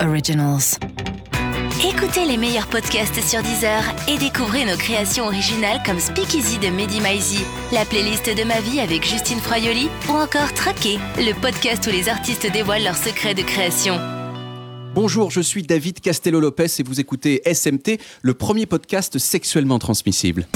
Originals. Écoutez les meilleurs podcasts sur Deezer et découvrez nos créations originales comme Speakeasy de Mehdi Maizi, la playlist de ma vie avec Justine Froyoli ou encore Traqué, le podcast où les artistes dévoilent leurs secrets de création. Bonjour, je suis David Castello-Lopez et vous écoutez SMT, le premier podcast sexuellement transmissible.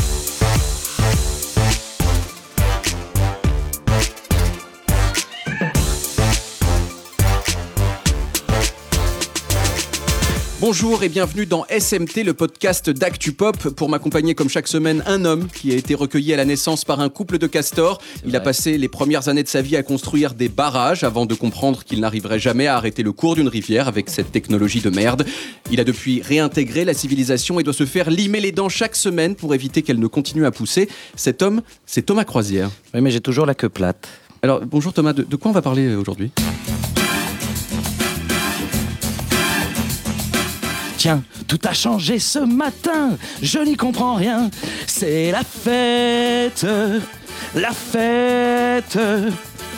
Bonjour et bienvenue dans SMT, le podcast d'ActuPop. Pour m'accompagner comme chaque semaine, un homme qui a été recueilli à la naissance par un couple de castors. Il a passé les premières années de sa vie à construire des barrages avant de comprendre qu'il n'arriverait jamais à arrêter le cours d'une rivière avec cette technologie de merde. Il a depuis réintégré la civilisation et doit se faire limer les dents chaque semaine pour éviter qu'elle ne continue à pousser. Cet homme, c'est Thomas Croisière. Oui, mais j'ai toujours la queue plate. Alors, bonjour Thomas, de, de quoi on va parler euh, aujourd'hui? Tiens, tout a changé ce matin, je n'y comprends rien. C'est la fête, la fête.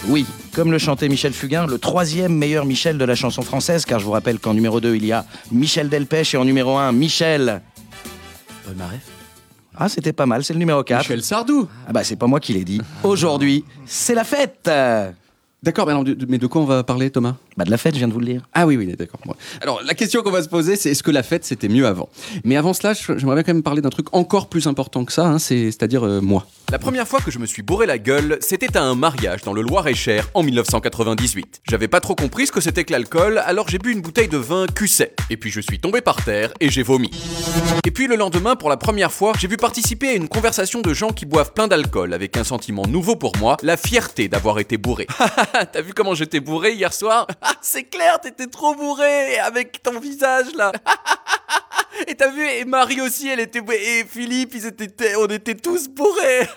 Oui, comme le chantait Michel Fugain, le troisième meilleur Michel de la chanson française, car je vous rappelle qu'en numéro 2, il y a Michel Delpech et en numéro 1, Michel. Ah, c'était pas mal, c'est le numéro 4. Michel Sardou Ah bah c'est pas moi qui l'ai dit. Aujourd'hui, c'est la fête D'accord, mais, alors, mais de quoi on va parler Thomas? Bah de la fête, je viens de vous le dire. Ah oui, oui, d'accord. Bon. Alors, la question qu'on va se poser, c'est est-ce que la fête, c'était mieux avant? Mais avant cela, je- j'aimerais bien quand même parler d'un truc encore plus important que ça, hein, c'est- c'est-à-dire euh, moi. La première fois que je me suis bourré la gueule, c'était à un mariage dans le Loir-et-Cher en 1998. J'avais pas trop compris ce que c'était que l'alcool, alors j'ai bu une bouteille de vin Cusset. Et puis je suis tombé par terre et j'ai vomi. Et puis le lendemain, pour la première fois, j'ai vu participer à une conversation de gens qui boivent plein d'alcool avec un sentiment nouveau pour moi, la fierté d'avoir été bourré. T'as vu comment j'étais bourré hier soir? C'est clair, t'étais trop bourré avec ton visage là. Et t'as vu, et Marie aussi, elle était et Philippe, ils étaient, on était tous bourrés.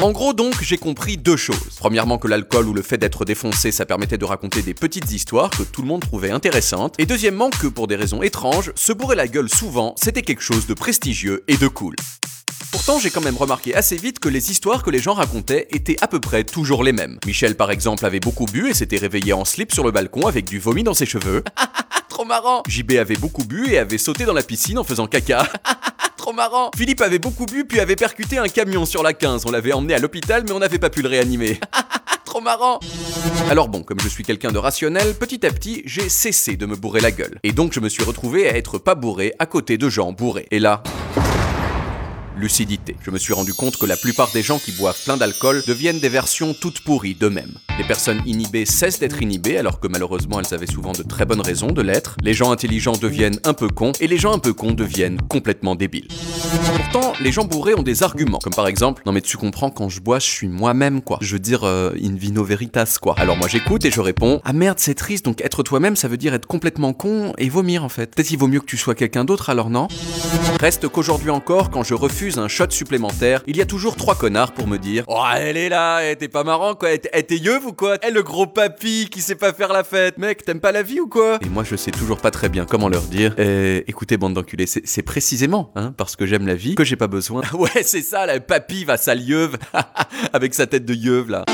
En gros donc, j'ai compris deux choses. Premièrement que l'alcool ou le fait d'être défoncé, ça permettait de raconter des petites histoires que tout le monde trouvait intéressantes. Et deuxièmement que pour des raisons étranges, se bourrer la gueule souvent, c'était quelque chose de prestigieux et de cool. Pourtant, j'ai quand même remarqué assez vite que les histoires que les gens racontaient étaient à peu près toujours les mêmes. Michel, par exemple, avait beaucoup bu et s'était réveillé en slip sur le balcon avec du vomi dans ses cheveux. Trop marrant JB avait beaucoup bu et avait sauté dans la piscine en faisant caca. Trop marrant Philippe avait beaucoup bu puis avait percuté un camion sur la 15. On l'avait emmené à l'hôpital mais on n'avait pas pu le réanimer. Trop marrant Alors bon, comme je suis quelqu'un de rationnel, petit à petit, j'ai cessé de me bourrer la gueule. Et donc je me suis retrouvé à être pas bourré à côté de gens bourrés. Et là lucidité. Je me suis rendu compte que la plupart des gens qui boivent plein d'alcool deviennent des versions toutes pourries d'eux-mêmes. Les personnes inhibées cessent d'être inhibées alors que malheureusement elles avaient souvent de très bonnes raisons de l'être. Les gens intelligents deviennent un peu cons et les gens un peu cons deviennent complètement débiles. Pourtant, les gens bourrés ont des arguments, comme par exemple, non mais tu comprends, quand je bois, je suis moi-même quoi. Je veux dire, euh, in vino veritas quoi. Alors moi j'écoute et je réponds, ah merde c'est triste, donc être toi-même ça veut dire être complètement con et vomir en fait. Peut-être il vaut mieux que tu sois quelqu'un d'autre alors non? Reste qu'aujourd'hui encore, quand je refuse un shot supplémentaire, il y a toujours trois connards pour me dire Oh, elle est là, eh, t'es pas marrant quoi, eh, t'es yeuve ou quoi? Eh, le gros papy qui sait pas faire la fête, mec, t'aimes pas la vie ou quoi Et moi, je sais toujours pas très bien comment leur dire. Eh, écoutez, bande d'enculés, c'est c'est précisément hein, parce que j'aime la vie que j'ai pas besoin. ouais, c'est ça, la papy va sale yeuve, avec sa tête de yeuve là.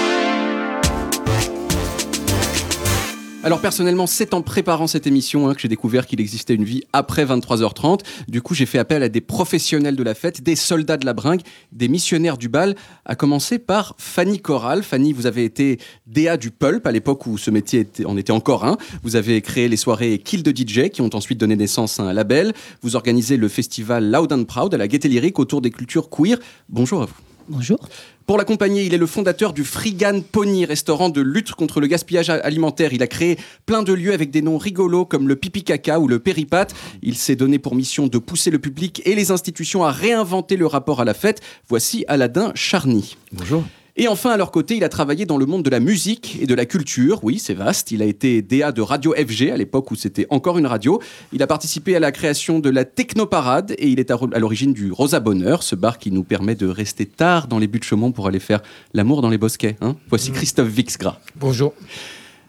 Alors personnellement, c'est en préparant cette émission hein, que j'ai découvert qu'il existait une vie après 23h30. Du coup, j'ai fait appel à des professionnels de la fête, des soldats de la bringue, des missionnaires du bal, à commencer par Fanny Corral. Fanny, vous avez été DA du Pulp à l'époque où ce métier était, en était encore un. Vous avez créé les soirées Kill de DJ qui ont ensuite donné naissance à un label. Vous organisez le festival Loud and Proud à la Gaieté Lyrique autour des cultures queer. Bonjour à vous. Bonjour. Pour l'accompagner, il est le fondateur du Frigan Pony, restaurant de lutte contre le gaspillage alimentaire. Il a créé plein de lieux avec des noms rigolos comme le Pipi Caca ou le Péripat. Il s'est donné pour mission de pousser le public et les institutions à réinventer le rapport à la fête. Voici Aladin Charny. Bonjour. Et enfin, à leur côté, il a travaillé dans le monde de la musique et de la culture. Oui, c'est vaste. Il a été DA de Radio FG à l'époque où c'était encore une radio. Il a participé à la création de la Technoparade et il est à à l'origine du Rosa Bonheur, ce bar qui nous permet de rester tard dans les buts de Chaumont pour aller faire l'amour dans les bosquets. hein. Voici Christophe Vixgra. Bonjour.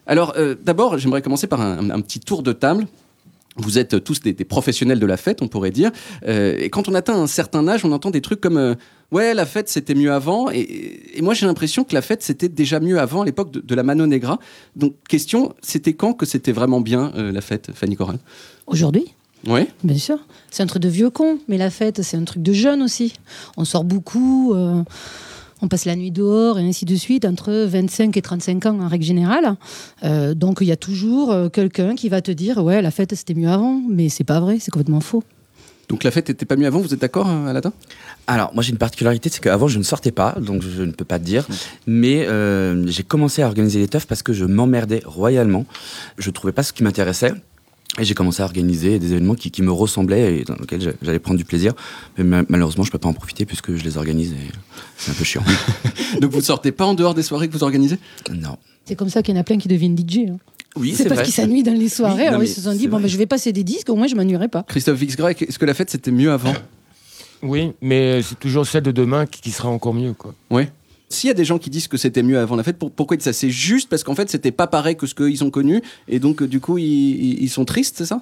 Alors, euh, d'abord, j'aimerais commencer par un, un petit tour de table. Vous êtes tous des, professionnels de la fête, on pourrait dire. Euh, et quand on atteint un certain âge, on entend des trucs comme euh, Ouais, la fête, c'était mieux avant. Et, moi, j'ai l'impression que la fête, c'était déjà mieux avant, à l'époque de, la Mano Negra. Donc, question c'était quand que c'était vraiment bien, euh, la fête, Fanny Corral Aujourd'hui? Oui. Bien sûr. C'est un truc de vieux con, mais la fête, c'est un truc de jeune aussi. On sort beaucoup on passe la nuit dehors et ainsi de suite, entre 25 et 35 ans en règle générale. Euh, donc il y a toujours euh, quelqu'un qui va te dire ouais la fête c'était mieux avant, mais c'est pas vrai, c'est complètement faux. Donc la fête n'était pas mieux avant, vous êtes d'accord euh, Aladdin? Alors moi j'ai une particularité, c'est qu'avant je ne sortais pas, donc je ne peux pas te dire, mais j'ai commencé à organiser les teufs parce que je m'emmerdais royalement. Je trouvais pas ce qui m'intéressait. Et j'ai commencé à organiser des événements qui, me ressemblaient et dans lesquels j'allais prendre du plaisir. Mais malheureusement, je ne peux pas en profiter puisque je les organise et c'est un peu chiant. Donc vous ne sortez pas en dehors des soirées que vous organisez? Non. C'est comme ça qu'il y en a plein qui deviennent DJ. Hein. Oui, c'est parce qu'ils s'ennuient dans les soirées. alors ils se sont dit, bon, ben, je vais passer des disques, au moins je m'ennuierai pas. Christophe Vixgra, est-ce que la fête c'était mieux avant? Oui, mais c'est toujours celle de demain qui, sera encore mieux. Quoi. Oui. S'il y a des gens qui disent que c'était mieux avant la fête, pourquoi ça? C'est juste parce qu'en fait, c'était pas pareil que ce qu'ils ont connu, et donc du coup, ils sont tristes, c'est ça?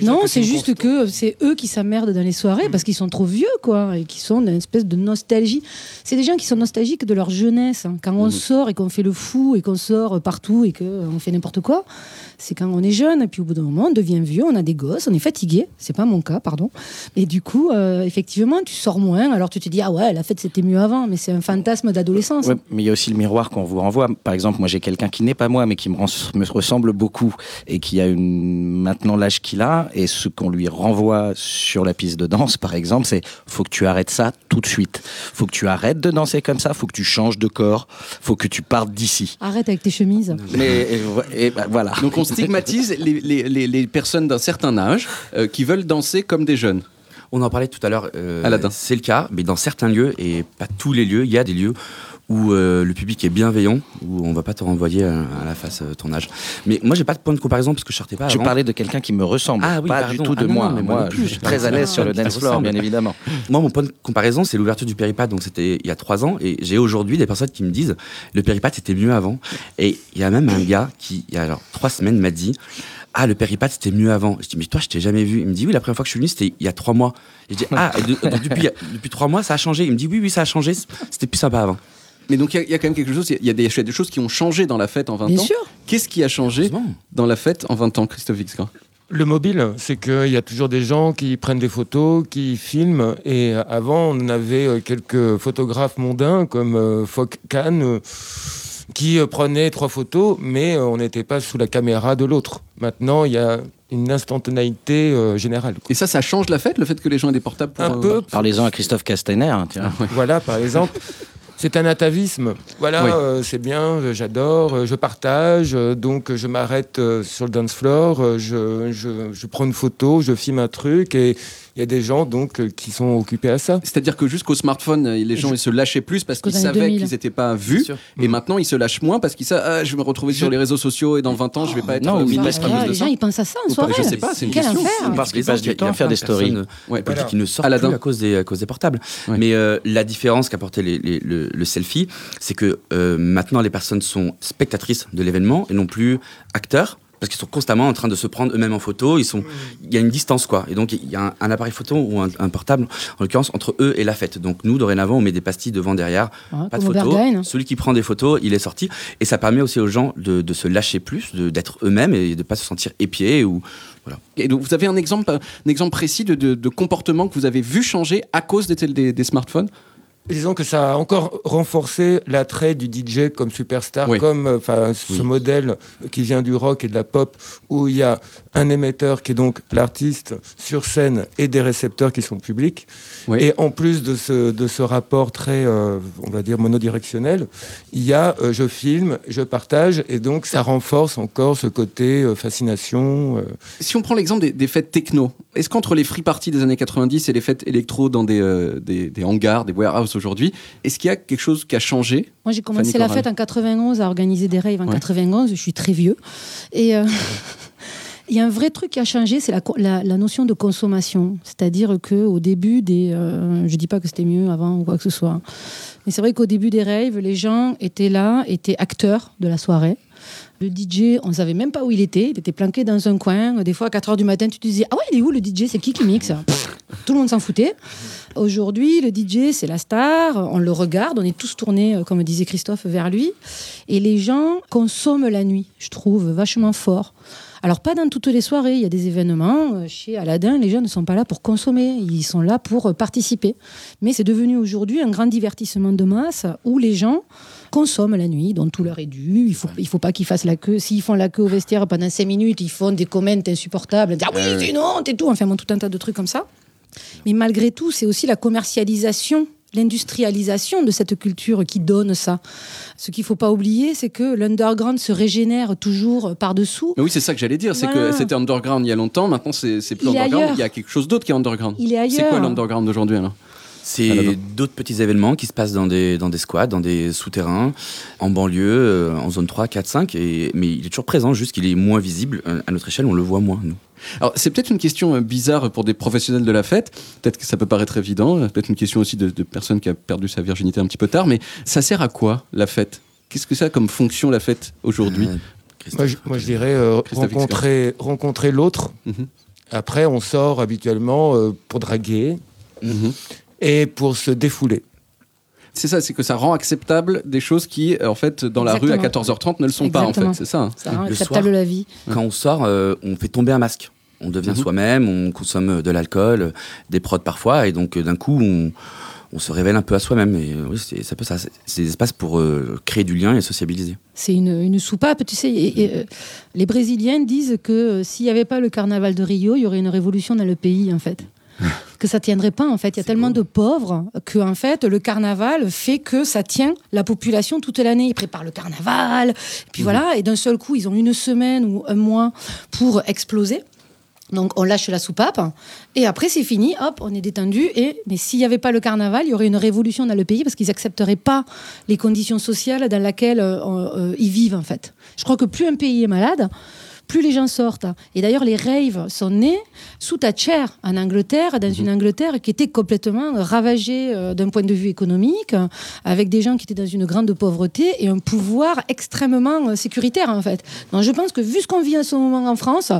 Non, c'est juste que c'est eux qui s'emmerdent dans les soirées parce qu'ils sont trop vieux, quoi, et qui sont dans une espèce de nostalgie. C'est des gens qui sont nostalgiques de leur jeunesse. Hein. Quand on mhm. sort et qu'on fait le fou et qu'on sort partout et qu'on fait n'importe quoi, c'est quand on est jeune. Et puis au bout d'un moment, on devient vieux, on a des gosses, on est fatigué. C'est pas mon cas, pardon. Et du coup, euh, effectivement, tu sors moins. Alors tu te dis, ah ouais, la fête c'était mieux avant, mais c'est un fantasme d'adolescence. mais il y a aussi le miroir qu'on vous renvoie. Par exemple, moi j'ai quelqu'un qui n'est pas moi, mais qui me, me ressemble beaucoup et qui a une... maintenant l'âge qu'il a et ce qu'on lui renvoie sur la piste de danse, par exemple, c'est faut que tu arrêtes ça tout de suite. Faut que tu arrêtes de danser comme ça. Faut que tu changes de corps. Faut que tu partes d'ici. Arrête avec tes chemises. Mais et, bah, voilà. Donc on stigmatise les, personnes d'un certain âge euh, qui veulent danser comme des jeunes. On en parlait tout à l'heure. Euh, c'est le cas, mais dans certains lieux et pas tous les lieux, il y a des lieux où euh, le public est bienveillant, où on va pas te renvoyer à, la face euh, ton âge. Mais moi, j'ai pas de point de comparaison parce que je sortais pas. Je parlais de quelqu'un qui me ressemble, ah, oui, pas du tout de ah moi. mais moi, je suis très à l'aise sur le dance floor, bien évidemment. Moi, mon point de comparaison, c'est l'ouverture du Péripat, donc c'était il y a trois ans, et j'ai aujourd'hui des personnes qui me disent le Péripat c'était mieux avant. Et il y a même un gars qui, il y a alors trois semaines, m'a dit ah le péripat c'était mieux avant. Je dis mais toi je t'ai jamais vu. Il me dit oui la première fois que je suis venu c'était il y a trois mois. je dis ah depuis depuis trois mois ça a changé. Il me dit oui oui ça a changé. C'était plus sympa avant. Mais donc il y, a quand même quelque chose, il y, a des, choses qui ont changé dans la fête en 20 Bien ans. sûr. Qu'est-ce qui a changé dans la fête en 20 ans, Christophe Vixgra le mobile, c'est qu'il y a toujours des gens qui prennent des photos, qui filment. Et avant, on avait euh, quelques photographes mondains comme euh, Fock Kahn euh, qui prenaient trois photos, mais on n'était pas sous la caméra de l'autre. Maintenant, il y a une instantanéité générale. Et ça, ça change la fête, le fait que les gens aient des portables Un peu. Parlez-en à Christophe Castaner. Tiens. Voilà, par exemple. C'est un atavisme. Voilà, euh, c'est bien, euh, j'adore, euh, je partage, donc je m'arrête sur le dance floor, je, je, je, prends une photo, je filme un truc et il y a des gens donc euh, qui sont occupés à ça. C'est-à-dire que jusqu'au smartphone, euh, les gens ils se lâchaient plus parce qu'ils savaient qu'ils n'étaient pas vus. Et maintenant, ils se lâchent moins parce qu'ils savent ah, je vais me retrouver sur les réseaux sociaux et dans 20 ans, je vais pas être. Non, euh, les gens ils pensent à ça en soirée. Je sais pas, c'est une question. Parce qu'ils passent du temps à faire des stories. Ouais, qui ne sortent plus à cause des, à cause des portables. Mais la différence qu'apportait le selfie, c'est que maintenant les personnes sont spectatrices de l'événement et non plus acteurs parce qu'ils sont constamment en train de se prendre eux-mêmes en photo. Ils sont, il y a une distance quoi. Et donc il y a un, appareil photo ou un, portable en l'occurrence entre eux et la fête. Donc nous dorénavant on met des pastilles devant derrière, ah, pas de photo. Celui qui prend des photos, il est sorti et ça permet aussi aux gens de, se lâcher plus, d'être eux-mêmes et de pas se sentir épiés ou voilà. Et donc vous avez un exemple, un exemple précis de, comportement que vous avez vu changer à cause des smartphones? Disons que ça a encore renforcé l'attrait du DJ comme superstar, comme euh, enfin ce modèle qui vient du rock et de la pop, où il y a un émetteur qui est donc l'artiste sur scène et des récepteurs qui sont publics. Et en plus de ce, de ce rapport très, euh, on va dire, monodirectionnel, il y a euh, je filme, je partage, et donc ça renforce encore ce côté fascination. Si on prend l'exemple des, des, fêtes techno, est-ce qu'entre les free parties des années 90 et les fêtes électro dans des, des, des hangars, des warehouses, aujourd'hui. Est-ce qu'il y a quelque chose qui a changé? Moi, j'ai commencé la fête en 91 à organiser des raves en 91. Je suis très vieux. Et. Euh, il y a un vrai truc qui a changé, c'est la, la, notion de consommation. C'est-à-dire qu'au début des. Euh, je ne dis pas que c'était mieux avant ou quoi que ce soit. Mais c'est vrai qu'au début des raves, les gens étaient là, étaient acteurs de la soirée. Le DJ, on ne savait même pas où il était. Il était planqué dans un coin. Des fois, à 4 h du matin, tu te disais Ah ouais, il est où le DJ C'est qui qui mixe? Tout le monde s'en foutait. Aujourd'hui, le DJ, c'est la star. On le regarde. On est tous tournés, euh, comme disait Christophe, vers lui. Et les gens consomment la nuit, je trouve, vachement fort. Alors, pas dans toutes les soirées. Il y a des événements. Euh, chez Aladdin, les gens ne sont pas là pour consommer. Ils sont là pour euh, participer. Mais c'est devenu aujourd'hui un grand divertissement de masse où les gens consomment la nuit, dont tout leur est dû. Il faut, il faut pas qu'ils fassent la queue. S'ils font la queue au vestiaire pendant 5 minutes, ils font des comments insupportables. Ah oui, c'est une honte et tout. Enfin, tout un tas de trucs comme ça. Mais malgré tout, c'est aussi la commercialisation l'industrialisation de cette culture qui donne ça. Ce qu'il ne faut pas oublier, c'est que l'underground se régénère toujours par-dessous. oui, c'est ça que j'allais dire, c'est que c'était underground il y a longtemps, maintenant c'est plus underground, il y a quelque chose d'autre qui est underground. Il est ailleurs. C'est quoi l'underground d'aujourd'hui alors? C'est d'autres petits événements qui se passent dans des, dans des squats, dans des souterrains, en banlieue, euh, en zone 3, 4, 5. Et, mais il est toujours présent, juste qu'il est moins visible. Euh, à notre échelle, on le voit moins, nous. Alors, c'est peut-être une question euh, bizarre pour des professionnels de la fête. Peut-être que ça peut paraître évident. Peut-être une question aussi de, de personne qui a perdu sa virginité un petit peu tard. Mais ça sert à quoi, la fête? Qu'est-ce que ça a comme fonction, la fête, aujourd'hui? Moi, je, dirais rencontrer, rencontrer l'autre. Mhm. Après, on sort habituellement pour draguer. Mhm et pour se défouler. C'est ça, c'est que ça rend acceptable des choses qui, euh, en fait, dans la rue à 14h30 ne le sont pas, en fait. C'est ça. Hein. Ça rend acceptable la vie. Quand on sort, euh, on fait tomber un masque. On devient mhm. soi-même, on consomme de l'alcool, des prods parfois, et donc euh, d'un coup, on, se révèle un peu à soi-même. Et oui, c'est ça ça. C'est des espaces pour créer du lien et sociabiliser. C'est une, une, soupape, tu sais. Et, les Brésiliens disent que s'il n'y avait pas le carnaval de Rio, il y aurait une révolution dans le pays, en fait que ça tiendrait pas en fait. Il y a tellement de pauvres que en fait le carnaval fait que ça tient la population toute l'année. Ils préparent le carnaval, et puis mhm. voilà, et d'un seul coup ils ont une semaine ou un mois pour exploser. Donc on lâche la soupape et après c'est fini, hop, on est détendu. Et mais s'il n'y avait pas le carnaval, il y aurait une révolution dans le pays parce qu'ils accepteraient pas les conditions sociales dans lesquelles euh, euh, ils vivent en fait. Je crois que plus un pays est malade, plus les gens sortent. Et d'ailleurs, les raves sont nés sous Thatcher en Angleterre, dans une mhm. Angleterre qui était complètement ravagée euh, d'un point de vue économique, avec des gens qui étaient dans une grande pauvreté et un pouvoir extrêmement euh, sécuritaire en fait. Donc je pense que vu ce qu'on vit en ce moment en France,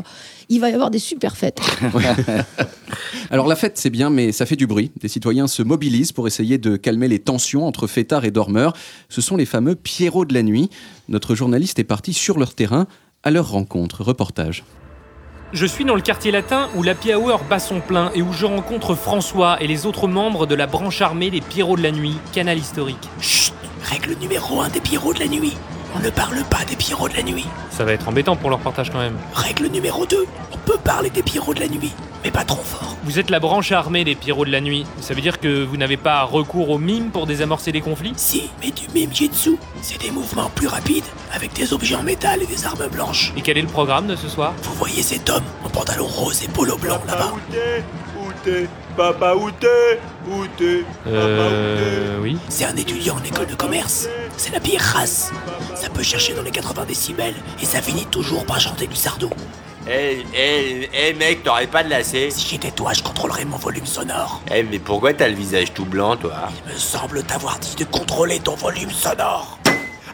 il va y avoir des super fêtes. Alors la fête c'est bien, mais ça fait du bruit. Des citoyens se mobilisent pour essayer de calmer les tensions entre fêtards et dormeurs. Ce sont les fameux Pierrots de la nuit. Notre journaliste est parti sur leur terrain à leur rencontre. Reportage. Je suis dans le quartier latin où la Hour bat son plein et où je rencontre François et les autres membres de la branche armée des Pierrots de la Nuit, canal historique. Chut Règle numéro 1 des Pierrots de la Nuit. On ne parle pas des Pierrots de la Nuit. Ça va être embêtant pour leur partage quand même. Règle numéro 2. On peut parler des Pierrots de la Nuit, mais pas trop fort. Vous êtes la branche armée des Pierrots de la Nuit. Ça veut dire que vous n'avez pas recours au mime pour désamorcer des conflits? Si, mais du mime jitsu. C'est des mouvements plus rapides, avec des objets en métal et des armes blanches. Et quel est le programme de ce soir? Vous voyez cet homme en pantalon rose et polo blanc là-bas Papa Où t'es Euh. Oui. C'est un étudiant en école de commerce. C'est la pire race. Ça peut chercher dans les 80 décibels et ça finit toujours par chanter du sardo. Eh, eh, eh mec, t'aurais pas de lacet Si j'étais toi, je contrôlerais mon volume sonore. Eh, mais pourquoi t'as le visage tout blanc, toi? Il me semble t'avoir dit de contrôler ton volume sonore.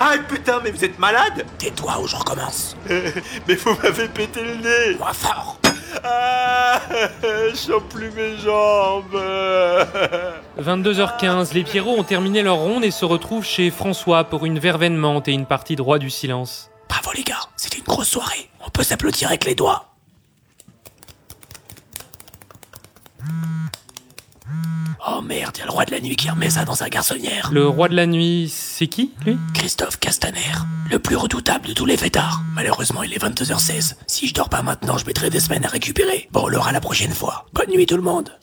Ah putain, mais vous êtes malade? Tais-toi ou je recommence. mais vous m'avez pété le nez Moi fort ah, je plus mes jambes 22h15, les Pierrots ont terminé leur ronde et se retrouvent chez François pour une verveine menthe et une partie droit du silence. Bravo les gars, c'était une grosse soirée. On peut s'applaudir avec les doigts. Oh merde, y a le roi de la nuit qui remet ça dans sa garçonnière. Le roi de la nuit, c'est qui, lui? Christophe Castaner, le plus redoutable de tous les fêtards. Malheureusement, il est 22h16. Si je dors pas maintenant, je mettrai des semaines à récupérer. Bon, on l'aura la prochaine fois. Bonne nuit tout le monde.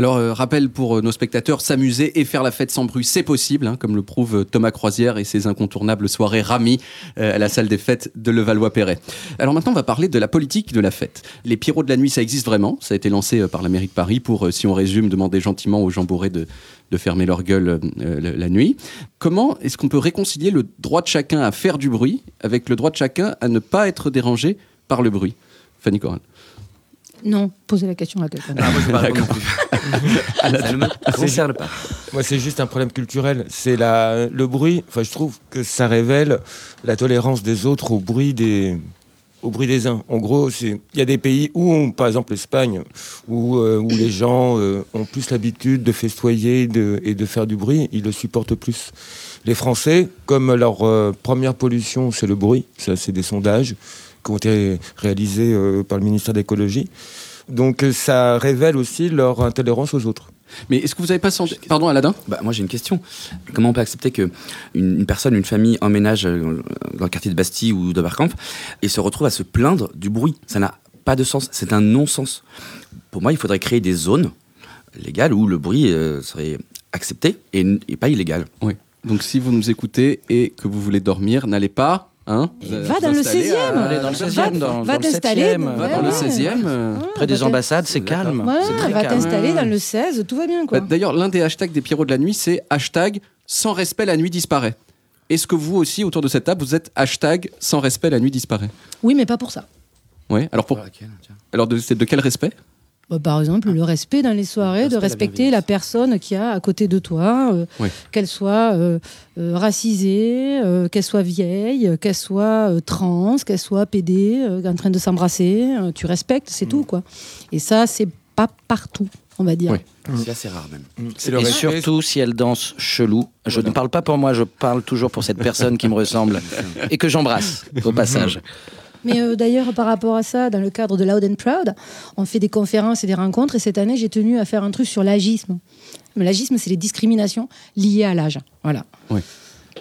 Alors, euh, rappel pour euh, nos spectateurs, s'amuser et faire la fête sans bruit, c'est possible, hein, comme le prouve euh, Thomas Croisière et ses incontournables soirées Rami à la salle des fêtes de Levallois-Perret. Alors maintenant, on va parler de la politique de la fête. Les Pierrots de la nuit, ça existe vraiment. Ça a été lancé par la mairie de Paris pour, si on résume, demander gentiment aux gens bourrés de, de fermer leur gueule la nuit. Comment est-ce qu'on peut réconcilier le droit de chacun à faire du bruit avec le droit de chacun à ne pas être dérangé par le bruit? Fanny Coral. Non, posez la question à quelqu'un. Ah, ça ne me concerne pas. Moi, c'est juste un problème culturel. C'est le bruit. Enfin, je trouve que ça révèle la tolérance des autres au bruit des, au bruit des uns. En gros, il y a des pays où, par exemple l'Espagne, où, euh, où, les gens euh, ont plus l'habitude de festoyer de, et de faire du bruit, ils le supportent plus. Les Français, comme leur euh, première pollution, c'est le bruit, ça c'est des sondages qui ont été réalisés par le ministère de l'écologie. Donc ça révèle aussi leur intolérance aux autres. Mais est-ce que vous n'avez pas senti... Pardon, Aladin bah, Moi, j'ai une question. Comment on peut accepter qu'une une personne, une famille emménage euh, dans le quartier de Bastille ou d'Oberkampf et se retrouve à se plaindre du bruit? Ça n'a pas de sens. C'est un non-sens. Pour moi, il faudrait créer des zones légales où le bruit euh, serait accepté et, et pas illégal. Oui. Donc, si vous nous écoutez et que vous voulez dormir, n'allez pas Hein va dans le 16e. Va dans le 16e, va t'installer. Va dans le 16e. Près des ambassades, c'est calme. va t'installer dans le 16, tout va bien. Bah, d'ailleurs, l'un des hashtags des Pierrots de la nuit, c'est hashtag sans respect, la nuit disparaît. Est-ce que vous aussi, autour de cette table, vous êtes hashtag sans respect, la nuit disparaît? Oui, mais pas pour ça. Oui, alors pour. Alors, c'est de quel respect? Bah, par exemple, le respect dans les soirées, de respecter la, personne qui a à côté de toi, euh, qu'elle soit euh, euh, racisée, qu'elle soit vieille, qu'elle soit trans, qu'elle soit pédée, en train de s'embrasser. tu respectes, c'est mm. tout. quoi. Et ça, c'est pas partout, on va dire. C'est assez rare même. Mm. Et surtout si elle danse chelou. Je ne parle pas pour moi, je parle toujours pour cette personne qui me ressemble et que j'embrasse au passage. Mais euh, d'ailleurs, par rapport à ça, dans le cadre de Loud and Proud, on fait des conférences et des rencontres. Et cette année, j'ai tenu à faire un truc sur l'agisme. L'agisme, c'est les discriminations liées à l'âge. Voilà. Oui.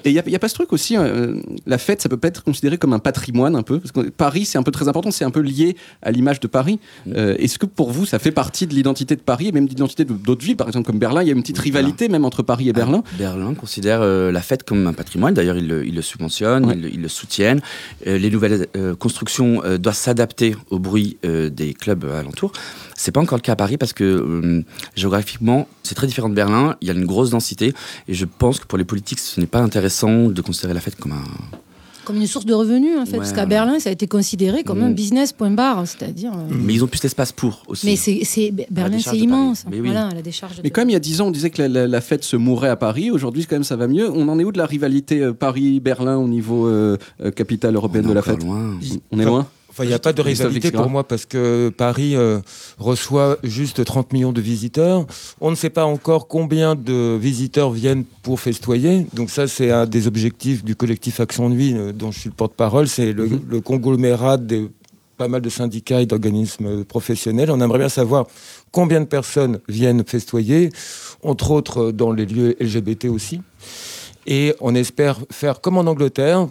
Et il n'y a, pas ce truc aussi, euh, la fête, ça peut pas être considéré comme un patrimoine un peu, parce que Paris, c'est un peu très important, c'est un peu lié à l'image de Paris. Mm. Euh, est-ce que pour vous, ça fait partie de l'identité de Paris, et même de l'identité d'autres villes, par exemple comme Berlin Il y a une petite rivalité même entre Paris et Berlin. Ah, Berlin? Considère euh, la fête comme un patrimoine, d'ailleurs ils, le subventionnent, ils, le soutiennent. les nouvelles constructions doivent s'adapter au bruit des clubs alentours. C'est pas encore le cas à Paris parce que géographiquement, c'est très différent de Berlin. Il y a une grosse densité et je pense que pour les politiques, ce n'est pas intéressant de considérer la fête comme un comme une source de revenus en fait, parce qu'à Berlin ça a été considéré comme un mm. business point barre, c'est-à-dire. Euh, Mais ils ont plus d'espace pour aussi. Mais c'est Berlin c'est immense. Mais voilà, la décharge. Mais comme il y a dix ans on disait que la, fête se mourait à Paris, aujourd'hui quand même ça va mieux. On en est où de la rivalité euh, Paris-Berlin au niveau capitale européenne de la fête? loin. On est loin? Il n'y a pas de rivalité pour moi parce que Paris euh, reçoit juste 30 millions de visiteurs. On ne sait pas encore combien de visiteurs viennent pour festoyer. Donc ça, c'est un des objectifs du collectif Action Nuit euh, dont je suis le porte-parole. C'est le, mhm. le, conglomérat de pas mal de syndicats et d'organismes professionnels. On aimerait bien savoir combien de personnes viennent festoyer, entre autres dans les lieux LGBT aussi. Et on espère faire comme en Angleterre,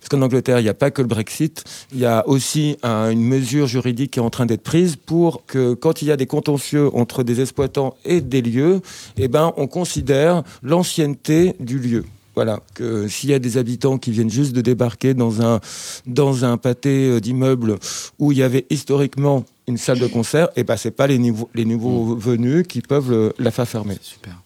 parce qu'en Angleterre, il n'y a pas que le Brexit, il y a aussi une mesure juridique qui est en train d'être prise pour que quand il y a des contentieux entre des exploitants et des lieux, eh ben, on considère l'ancienneté du lieu. Voilà, que s'il y a des habitants qui viennent juste de débarquer dans un, dans un pâté euh, d'immeubles où il y avait historiquement une salle de concert, et eh ben c'est pas les, nouveaux, les nouveaux mmh. venus qui peuvent la faire fermer. Super.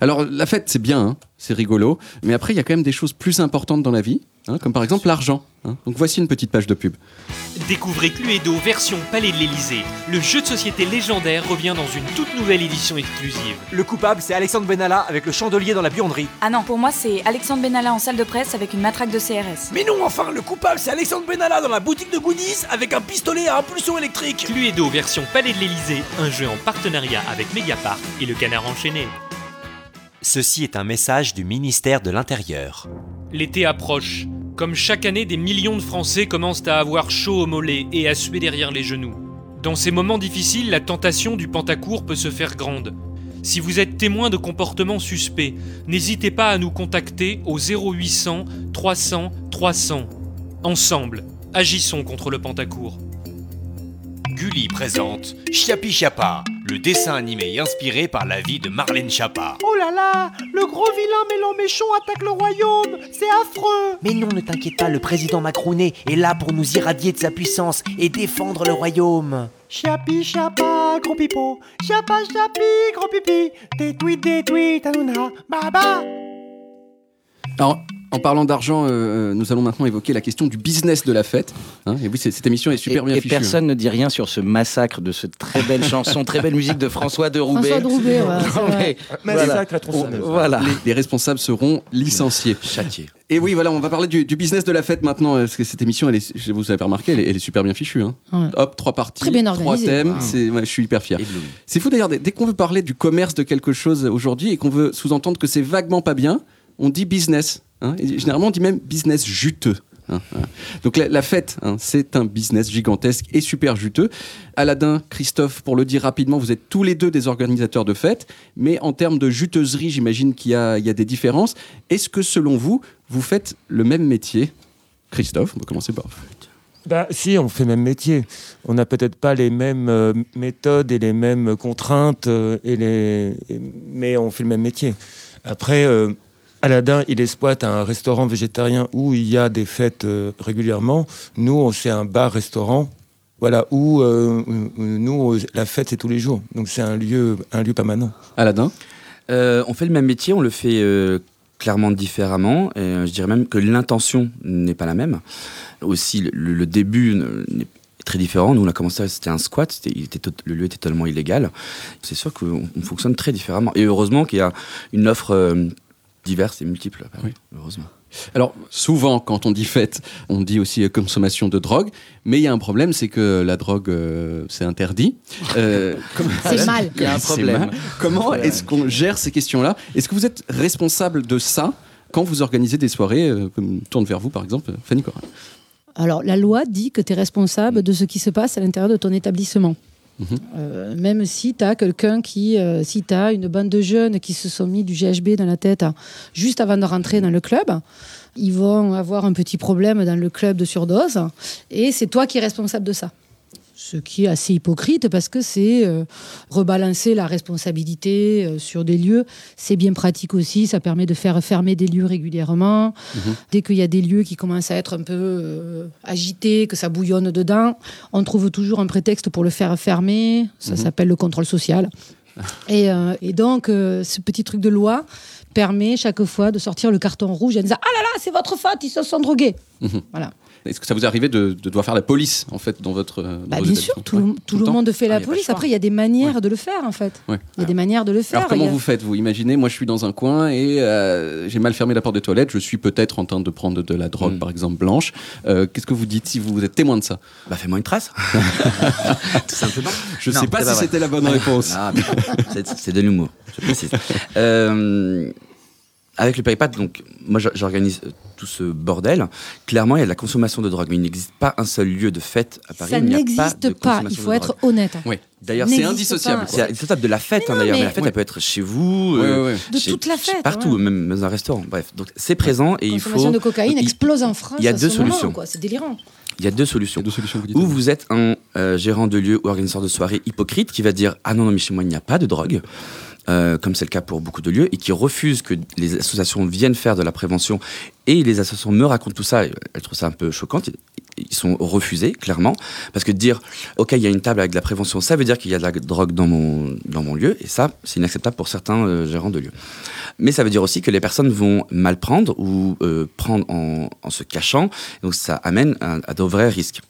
Alors la fête c'est bien, hein, c'est rigolo, mais après il y a quand même des choses plus importantes dans la vie, hein, comme par exemple l'argent. Hein. Donc voici une petite page de pub. Découvrez Cluedo version Palais de l'Elysée. Le jeu de société légendaire revient dans une toute nouvelle édition exclusive. Le coupable c'est Alexandre Benalla avec le chandelier dans la buanderie. Ah non, pour moi c'est Alexandre Benalla en salle de presse avec une matraque de CRS. Mais non, enfin, le coupable c'est Alexandre Benalla dans la boutique de goodies avec un pistolet à impulsion électrique. Cluedo version Palais de l'Elysée, un jeu en partenariat avec Mediapart et le Canard enchaîné. Ceci est un message du ministère de l'Intérieur. L'été approche. Comme chaque année, des millions de Français commencent à avoir chaud au mollet et à suer derrière les genoux. Dans ces moments difficiles, la tentation du pantacourt peut se faire grande. Si vous êtes témoin de comportements suspects, n'hésitez pas à nous contacter au 0800 300 300. Ensemble, agissons contre le pantacourt. Gulli présente Chiapi Chiapa, le dessin animé inspiré par la vie de Marlène Chapa. Oh là là, le gros vilain mélan méchant attaque le royaume, c'est affreux. Mais non, ne t'inquiète pas, le président Macronet est là pour nous irradier de sa puissance et défendre le royaume. Chiapi Chiapa, gros pipo, Chiapa Chiapi, gros pipi, des tweets, des tweets, Baba. Alors, En parlant d'argent, euh, nous allons maintenant évoquer la question du business de la fête. Hein. et oui, cette émission est super bien et fichue. Et personne ne dit rien sur ce massacre de cette très belle chanson, très belle musique de François de Roubaix. François de Roubaix, ouais, Massacre voilà. voilà. Les, les, responsables seront licenciés. Châtiés. Et oui, voilà, on va parler du, du, business de la fête maintenant, parce que cette émission, elle est, vous avez remarqué, elle est, elle est super bien fichue. Hein. Ouais. Hop, trois parties, Très bien trois thèmes. Wow. C'est, ouais, je suis hyper fier. C'est fou d'ailleurs, dès, dès qu'on veut parler du commerce de quelque chose aujourd'hui et qu'on veut sous-entendre que c'est vaguement pas bien, on dit business. Hein, généralement, on dit même business juteux. Hein. Donc la, fête, hein, c'est un business gigantesque et super juteux. Aladin, Christophe, pour le dire rapidement, vous êtes tous les deux des organisateurs de fêtes, mais en termes de juteuserie, j'imagine qu'il y a, des différences. Est-ce que selon vous, vous faites le même métier? Christophe, on va commencer par bah, si, on fait le même métier. On n'a peut-être pas les mêmes euh, méthodes et les mêmes contraintes, euh, et les... mais on fait le même métier. Après, euh, Aladdin, il exploite un restaurant végétarien où il y a des fêtes euh, régulièrement. Nous, on c'est un bar-restaurant. Voilà, où euh, nous, la fête, c'est tous les jours. Donc c'est un lieu, un lieu permanent. Aladin Euh, On fait le même métier, on le fait euh, clairement différemment. Et euh, je dirais même que l'intention n'est pas la même. Aussi, le, le début ne- n'est très différent. Nous, on a commencé, c'était un squat, c'était- il était tot- le lieu était totalement illégal. C'est sûr qu'on on fonctionne très différemment. Et heureusement qu'il y a une offre euh, diverse et multiple. Heureusement. Alors, souvent, quand on dit fête, on dit aussi euh, consommation de drogue, mais il y a un problème, c'est que la drogue, euh, c'est interdit. Euh, C'est mal. Il y a un problème. mal. Comment Ouais. est-ce qu'on gère ces questions-là? Est-ce que vous êtes responsable de ça quand vous organisez des soirées euh, comme tourne vers vous, par exemple, Fanny Cora Alors, la loi dit que tu es responsable de ce qui se passe à l'intérieur de ton établissement. Mhm. Euh, même si tu as quelqu'un qui, euh, si une bande de jeunes qui se sont mis du GHB dans la tête hein, juste avant de rentrer dans le club, ils vont avoir un petit problème dans le club de surdose et c'est toi qui es responsable de ça. Ce qui est assez hypocrite parce que c'est euh, rebalancer la responsabilité euh, sur des lieux. C'est bien pratique aussi, ça permet de faire fermer des lieux régulièrement. Dès qu'il y a des lieux qui commencent à être un peu euh, agités, que ça bouillonne dedans, on trouve toujours un prétexte pour le faire fermer. Ça Mhm. s'appelle le contrôle social. Et, euh, et donc, ce petit truc de loi permet chaque fois de sortir le carton rouge en disant Ah là là, c'est votre faute, ils se sont drogués. Voilà. Est-ce que ça vous est arrivé de, de devoir faire la police, en fait, dans votre. euh, dans Bah, bien sûr, tout, le- Ouais, tout le le temps monde fait Ah, la y a pas le police. Après, il y a des manières de le faire, en fait. Ouais. Il y a des manières de le faire. Alors comment a- vous faites Vous? Imaginez, moi je suis dans un coin et euh, j'ai mal fermé la porte des toilettes, je suis peut-être en train de prendre de la Mm. drogue, par exemple blanche. Euh, Qu'est-ce que vous dites si vous êtes témoin de ça? Bah fais-moi une trace. Tout simplement. Je Non, sais pas c'est si c'était la bonne réponse. Ah, mais c'est- c'est de l'humour, je précise. Euh, avec le Paypal, donc moi j'organise euh, tout ce bordel. Clairement, il y a de la consommation de drogue, mais il n'existe pas un seul lieu de fête à Paris. Ça n'existe pas, consommation il faut être drogue. honnête. Oui. D'ailleurs, c'est indissociable. C'est indissociable de la fête, hein, d'ailleurs. Mais, mais- la fête, Ouais. elle peut être chez vous, Ouais, euh, ouais. De chez- toute la fête, partout, ouais. même dans un restaurant. Bref, donc c'est présent et La il consommation faut. de cocaïne explose en France. Il y a à deux solutions. quoi. C'est délirant. Il y a deux solutions. deux solutions, vous dites. Ou vous êtes un euh, gérant de lieu ou organisateur de soirée hypocrite qui va dire Ah non, non, mais chez moi, il n'y a pas de drogue. Euh, comme c'est le cas pour beaucoup de lieux, et qui refuse que les associations viennent faire de la prévention. Et les associations me racontent tout ça, elles trouvent ça un peu choquant. Ils sont refusés, clairement, parce que dire Ok, il y a une table avec de la prévention, ça veut dire qu'il y a de la drogue dans mon, dans mon lieu, et ça, c'est inacceptable pour certains euh, gérants de lieux. Mais ça veut dire aussi que les personnes vont mal prendre ou euh, prendre en, se cachant, donc ça amène à de vrais risques.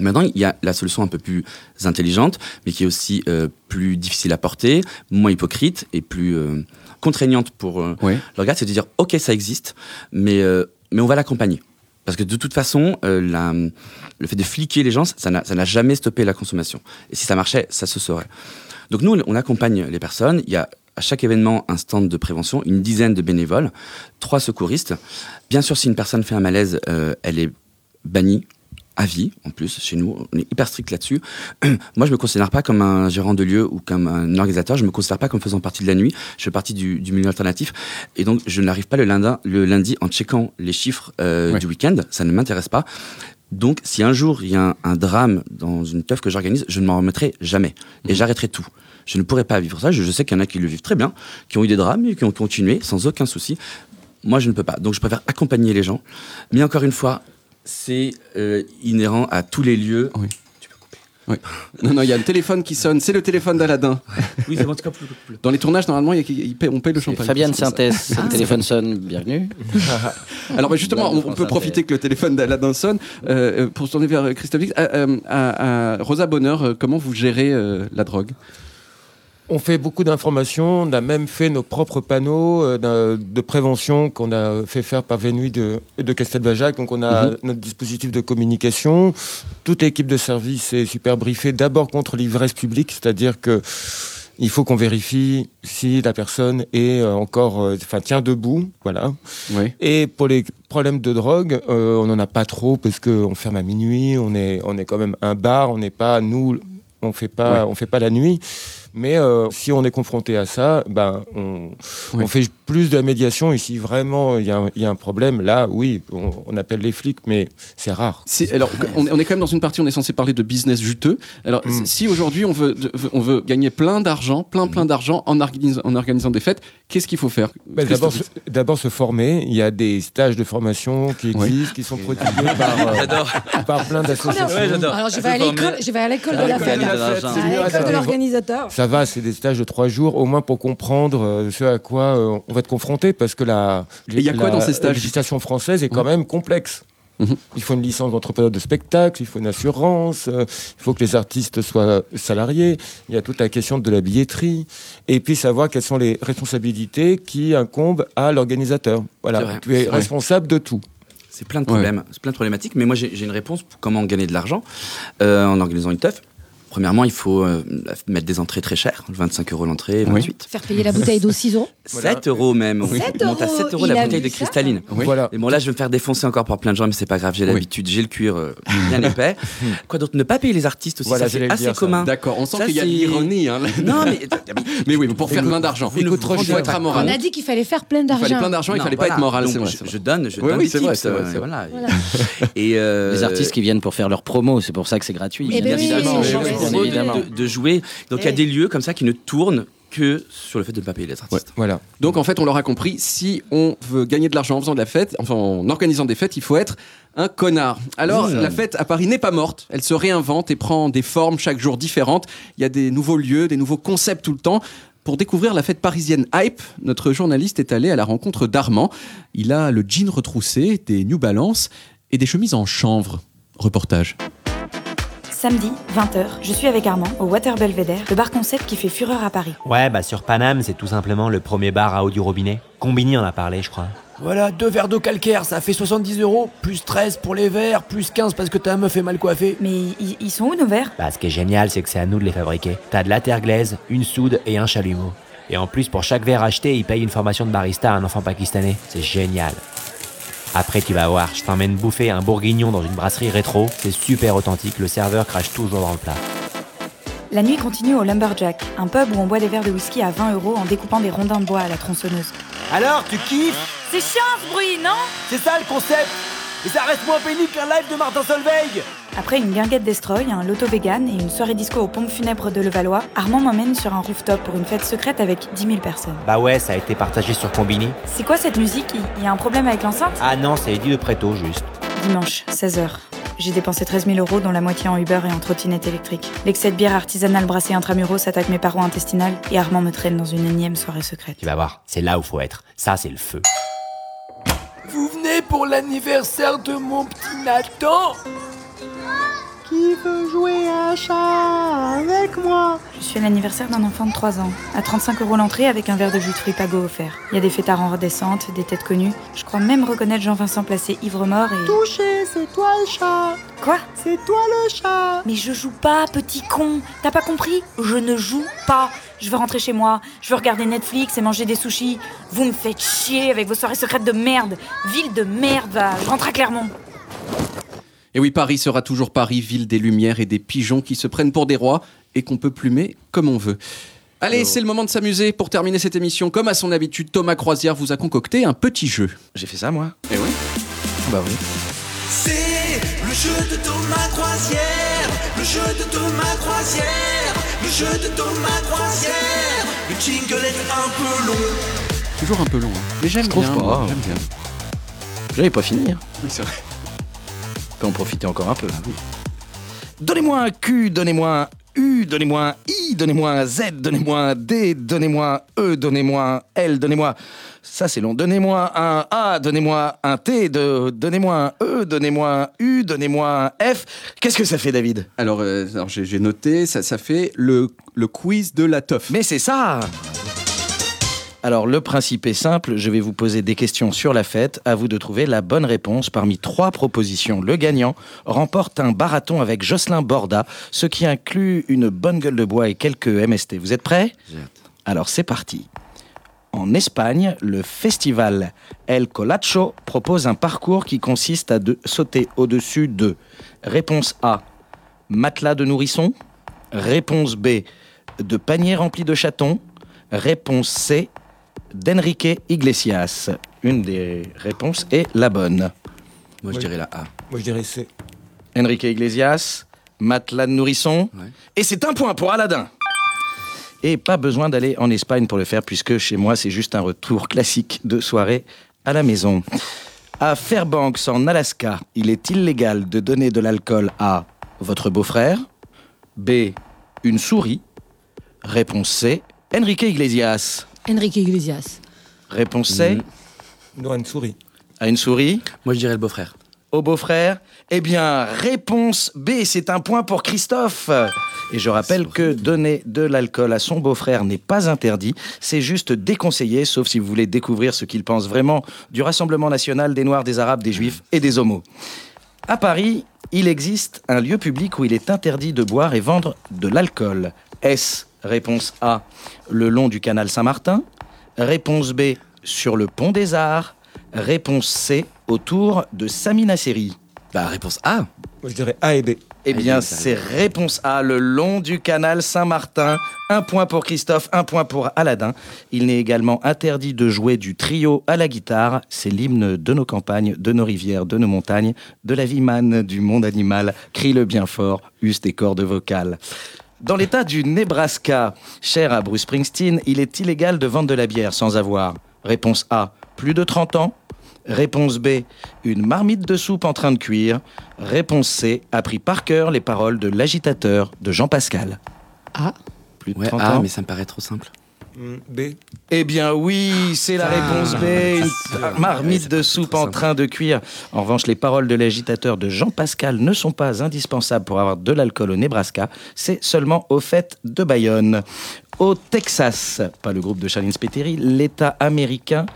Maintenant, il y a la solution un peu plus intelligente, mais qui est aussi euh, plus difficile à porter, moins hypocrite et plus euh, contraignante pour euh, le regard, c'est de dire ok, ça existe, mais, euh, mais on va l'accompagner. Parce que de toute façon, la- le fait de fliquer les gens, ça n'a jamais stoppé la consommation. Et si ça marchait, ça se saurait. Donc nous, on accompagne les personnes. Il y a à chaque événement un stand de prévention, une dizaine de bénévoles, trois secouristes. Bien sûr, si une personne fait un malaise, elle est bannie à vie, en plus, chez nous. On est hyper strict là-dessus. Moi, je me considère pas comme un gérant de lieu ou comme un organisateur. Je me considère pas comme faisant partie de la nuit. Je fais partie du, du milieu alternatif. Et donc, je n'arrive pas le lundi, le lundi en checkant les chiffres euh, Ouais. du week-end. Ça ne m'intéresse pas. Donc, si un jour il y a un, un drame dans une teuf que j'organise, je ne m'en remettrai jamais. Et j'arrêterai tout. Je ne pourrais pas vivre ça. Je, je sais qu'il y en a qui le vivent très bien, qui ont eu des drames et qui ont continué sans aucun souci. Moi, je ne peux pas. Donc, je préfère accompagner les gens. Mais encore une fois, c'est euh, inhérent à tous les lieux. Oui. Non, non, il y a le téléphone qui sonne. C'est le téléphone d'Aladin. Oui, c'est bon, Dans les tournages, normalement, y a on paye le champagne. Fabienne. Synthèse, le téléphone sonne, bienvenue. Alors bah, justement, on, peut profiter que le téléphone d'Aladin sonne euh, euh, pour se tourner vers Christophe Dix. À- à Rosa Bonheur, comment vous gérez euh, la drogue? On fait beaucoup d'informations, on a même fait nos propres panneaux euh, de prévention qu'on a fait faire par Vénuy de, de Castelbajac. Donc on a Mhm. notre dispositif de communication. Toute l'équipe de service est super briefée d'abord contre l'ivresse publique, c'est-à-dire que il faut qu'on vérifie si la personne est euh, encore, euh, enfin tient debout, voilà. Oui. Et pour les problèmes de drogue, euh, on n'en a pas trop parce qu'on ferme à minuit, on est, on est quand même un bar, on n'est pas nous, on fait pas, Ouais. on fait pas la nuit. Mais euh, si on est confronté à ça, ben on, Oui. on fait plus de la médiation. Et si vraiment il y, a un- il y a un problème, là, oui, on, on appelle les flics, mais c'est rare. Si- alors, on, on est quand même dans une partie, on est censé parler de business juteux. Alors, Mm. si aujourd'hui on veut, on veut gagner plein d'argent, plein plein d'argent en, organis- en organisant des fêtes, qu'est-ce qu'il faut faire? Ben, D'abord, se- former. Il y a des stages de formation qui Oui. existent, qui sont par, euh, par plein d'associations. Ouais. Alors je vais à l'école, je vais à l'école de la fête. de l'argent. À l'école de l'organisateur. Ça va, c'est des stages de trois jours, au moins pour comprendre euh, ce à quoi euh, on va être confronté, parce que la, Et y a quoi la dans ces stages législation française est quand même complexe. Mhm. Il faut une licence d'entrepreneur de spectacle, il faut une assurance, euh, il faut que les artistes soient salariés, il y a toute la question de la billetterie, et puis savoir quelles sont les responsabilités qui incombent à l'organisateur. Voilà, vrai. tu es responsable de tout. C'est plein de problèmes, c'est plein de problématiques. Mais moi, j'ai j'ai une réponse pour comment gagner de l'argent euh, en organisant une teuf. Premièrement, il faut euh, mettre des entrées très chères, 25 euros l'entrée, 28. Faire payer la bouteille d'eau 6 euros. 7 euros même. On 7 monte à 7 euros, la bouteille de cristalline. Voilà. Et bon, là, je vais me faire défoncer encore par plein de gens, mais c'est pas grave, j'ai Oui. l'habitude, j'ai le cuir euh, bien épais. Quoi d'autre? Ne pas payer les artistes aussi, Voilà, ça c'est assez dire, commun. D'accord, on sent qu'il y a de l'ironie. Hein. Non, mais mais oui, mais pour faire plein d'argent, il coûte trop il faut cher. être On amoral. a dit qu'il fallait faire plein Il fallait d'argent. plein d'argent, il fallait pas être moral. Je, donne, je Oui, donne oui, des c'est vrai, tips, c'est vrai, euh, Les artistes qui viennent pour faire leur promo, c'est pour ça que c'est gratuit. Eh évidemment, de jouer. Donc il y a Eh. des lieux comme ça qui ne tournent que sur le fait de ne pas payer les artistes. Voilà. Donc en fait, on l'aura compris, si on veut gagner de l'argent en faisant de la fête, enfin en organisant des fêtes, il faut être un connard. Alors Mmh. la fête à Paris n'est pas morte, elle se réinvente et prend des formes chaque jour différentes. Il y a des nouveaux lieux, des nouveaux concepts tout le temps. Pour découvrir la fête parisienne hype, notre journaliste est allé à la rencontre d'Armand. Il a le jean retroussé, des New Balance et des chemises en chanvre. Reportage. Samedi, 20h, je suis avec Armand au Water Belvedere, le bar concept qui fait fureur à Paris. Ouais, bah sur Paname, c'est tout simplement le premier bar à eau du robinet. Combini en a parlé, je crois. Voilà, deux verres d'eau calcaire, ça fait 70 euros, plus 13 pour les verres, plus 15 parce que ta meuf est mal coiffée. Mais ils, ils sont où nos verres? Bah, ce qui est génial, c'est que c'est à nous de les fabriquer. T'as de la terre glaise, une soude et un chalumeau. Et en plus, pour chaque verre acheté, ils payent une formation de barista à un enfant pakistanais. C'est génial. Après, tu vas voir, je t'emmène bouffer un bourguignon dans une brasserie rétro. C'est super authentique, le serveur crache toujours dans le plat. La nuit continue au Lumberjack, un pub où on boit des verres de whisky à 20 euros en découpant des rondins de bois à la tronçonneuse. Alors, tu kiffes? C'est chiant ce bruit, non? C'est ça le concept? Et ça reste moins pénible qu'un live de Martin Solveig Après une guinguette destroy, un loto vegan et une soirée disco aux pompes funèbres de Levallois, Armand m'emmène sur un rooftop pour une fête secrète avec 10 000 personnes. Bah ouais, ça a été partagé sur Combini. C'est quoi cette musique? Il y a un problème avec l'enceinte? Ah non, c'est Eddie de Préto, juste. Dimanche, 16h. J'ai dépensé 13 000 euros, dont la moitié en Uber et en trottinette électrique. L'excès de bière artisanale brassée intramuros attaque mes parois intestinales et Armand me traîne dans une énième soirée secrète. Tu vas voir, c'est là où faut être. Ça, c'est le feu. Vous venez pour l'anniversaire de mon petit Nathan? Qui veut jouer à chat avec moi Je suis à l'anniversaire d'un enfant de 3 ans, à 35 euros l'entrée avec un verre de jus de fruits pago offert. Il y a des fêtards en redescente, des têtes connues. Je crois même reconnaître Jean-Vincent Placé ivre-mort et... Touché, c'est toi le chat. Quoi? C'est toi le chat. Mais je joue pas, petit con. T'as pas compris? Je ne joue pas. Je veux rentrer chez moi, je veux regarder Netflix et manger des sushis. Vous me faites chier avec vos soirées secrètes de merde. Ville de merde, va Je rentre à Clermont Et oui, Paris sera toujours Paris, ville des lumières et des pigeons qui se prennent pour des rois et qu'on peut plumer comme on veut. Allez, c'est le moment de s'amuser. Pour terminer cette émission, comme à son habitude, Thomas Croisière vous a concocté un petit jeu. J'ai fait ça, moi Eh oui. Bah oui. C'est le jeu de Thomas Croisière, le jeu de Thomas Croisière, le jeu de Thomas Croisière. Le jingle est un peu long. Toujours un peu long. hein. Mais j'aime Je trouve bien. pas. moi, J'aime bien. J'avais pas fini. hein. Oui, c'est vrai. On peut en profiter encore un peu. Donnez-moi un Q, donnez-moi un U, donnez-moi un I, donnez-moi un Z, donnez-moi un D, donnez-moi un E, donnez-moi un L, donnez-moi. Ça c'est long. Donnez-moi un A, donnez-moi un T, de... donnez-moi un E, donnez-moi un U, donnez-moi un F. Qu'est-ce que ça fait, David Alors, euh, alors j'ai j'ai noté, ça, ça fait le, le quiz de la teuf. Mais c'est ça alors le principe est simple, je vais vous poser des questions sur la fête, à vous de trouver la bonne réponse parmi trois propositions. Le gagnant remporte un barathon avec Jocelyn Borda, ce qui inclut une bonne gueule de bois et quelques MST. Vous êtes prêts? Alors c'est parti. En Espagne, le festival El Colacho propose un parcours qui consiste à de- sauter au-dessus de réponse A, matelas de nourrisson, réponse B, de panier rempli de chatons, réponse C, d'Enrique Iglesias. Une des réponses est la bonne. Moi, je dirais la A. Moi, je dirais C. Enrique Iglesias, matelas de nourrisson. Et c'est un point pour Aladdin. Et pas besoin d'aller en Espagne pour le faire, puisque chez moi, c'est juste un retour classique de soirée à la maison. À Fairbanks, en Alaska, il est illégal de donner de l'alcool à votre beau-frère. B. Une souris. Réponse C. Enrique Iglesias. Enrique Iglesias. Réponse C. Non, une souris. À une souris Moi, je dirais le beau-frère. Au beau-frère Eh bien, réponse B, c'est un point pour Christophe. Et je rappelle que donner de l'alcool à son beau-frère n'est pas interdit, c'est juste déconseillé, sauf si vous voulez découvrir ce qu'il pense vraiment du Rassemblement national des Noirs, des Arabes, des Juifs et des Homos. À Paris, il existe un lieu public où il est interdit de boire et vendre de l'alcool. S, réponse A, le long du canal Saint-Martin. Réponse B, sur le pont des Arts. Réponse C, autour de Saminacéry. Bah, réponse A. Moi, je dirais A et B. Eh bien, c'est réponse A, le long du canal Saint-Martin. Un point pour Christophe, un point pour Aladdin. Il n'est également interdit de jouer du trio à la guitare. C'est l'hymne de nos campagnes, de nos rivières, de nos montagnes, de la vie manne, du monde animal. Crie-le bien fort, use des cordes vocales. Dans l'état du Nebraska, cher à Bruce Springsteen, il est illégal de vendre de la bière sans avoir. Réponse A, plus de 30 ans. Réponse B, une marmite de soupe en train de cuire. Réponse C, appris par cœur les paroles de l'agitateur de Jean Pascal. A. Plus de Ouais, 30 A, ans. mais ça me paraît trop simple. B. Eh bien oui, c'est la Ah, réponse B, une marmite de soupe en train de cuire. En revanche, les paroles de l'agitateur de Jean Pascal ne sont pas indispensables pour avoir de l'alcool au Nebraska, c'est seulement au fait de Bayonne. Au Texas, pas le groupe de Charlene Spiteri, l'État américain,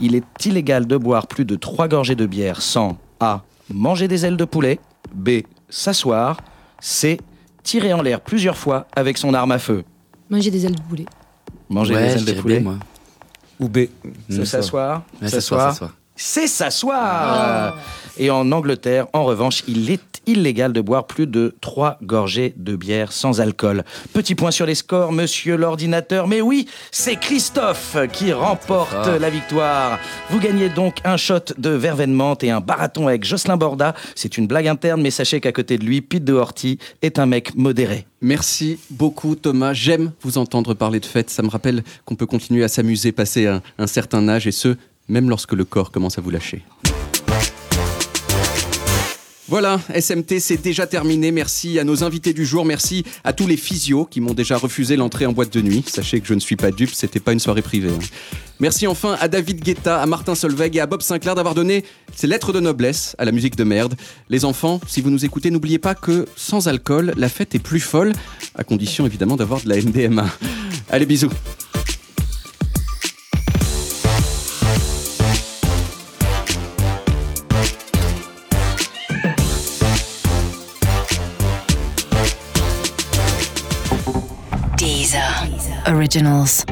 il est illégal de boire plus de trois gorgées de bière sans A. manger des ailes de poulet, B. s'asseoir, C. tirer en l'air plusieurs fois avec son arme à feu. Manger des ailes de poulet. Manger Ouais, des ailes de poulet. B, moi. Ou B. Se. Ouais, s'asseoir, s'asseoir. C'est s'asseoir. Et en Angleterre, en revanche, il est illégal de boire plus de trois gorgées de bière sans alcool. Petit point sur les scores, monsieur l'ordinateur. Mais oui, c'est Christophe qui remporte la victoire. Vous gagnez donc un shot de verveine menthe et un barathon avec Jocelyn Borda. C'est une blague interne, mais sachez qu'à côté de lui, Pete de Horty est un mec modéré. Merci beaucoup Thomas. J'aime vous entendre parler de fête. Ça me rappelle qu'on peut continuer à s'amuser passé un, un certain âge et ce, même lorsque le corps commence à vous lâcher. Voilà, SMT, c'est déjà terminé. Merci à nos invités du jour. Merci à tous les physios qui m'ont déjà refusé l'entrée en boîte de nuit. Sachez que je ne suis pas dupe, c'était pas une soirée privée. hein. Merci enfin à David Guetta, à Martin Solveig et à Bob Sinclair d'avoir donné ces lettres de noblesse à la musique de merde. Les enfants, si vous nous écoutez, n'oubliez pas que sans alcool, la fête est plus folle, à condition évidemment d'avoir de la MDMA. Allez, bisous. Originals.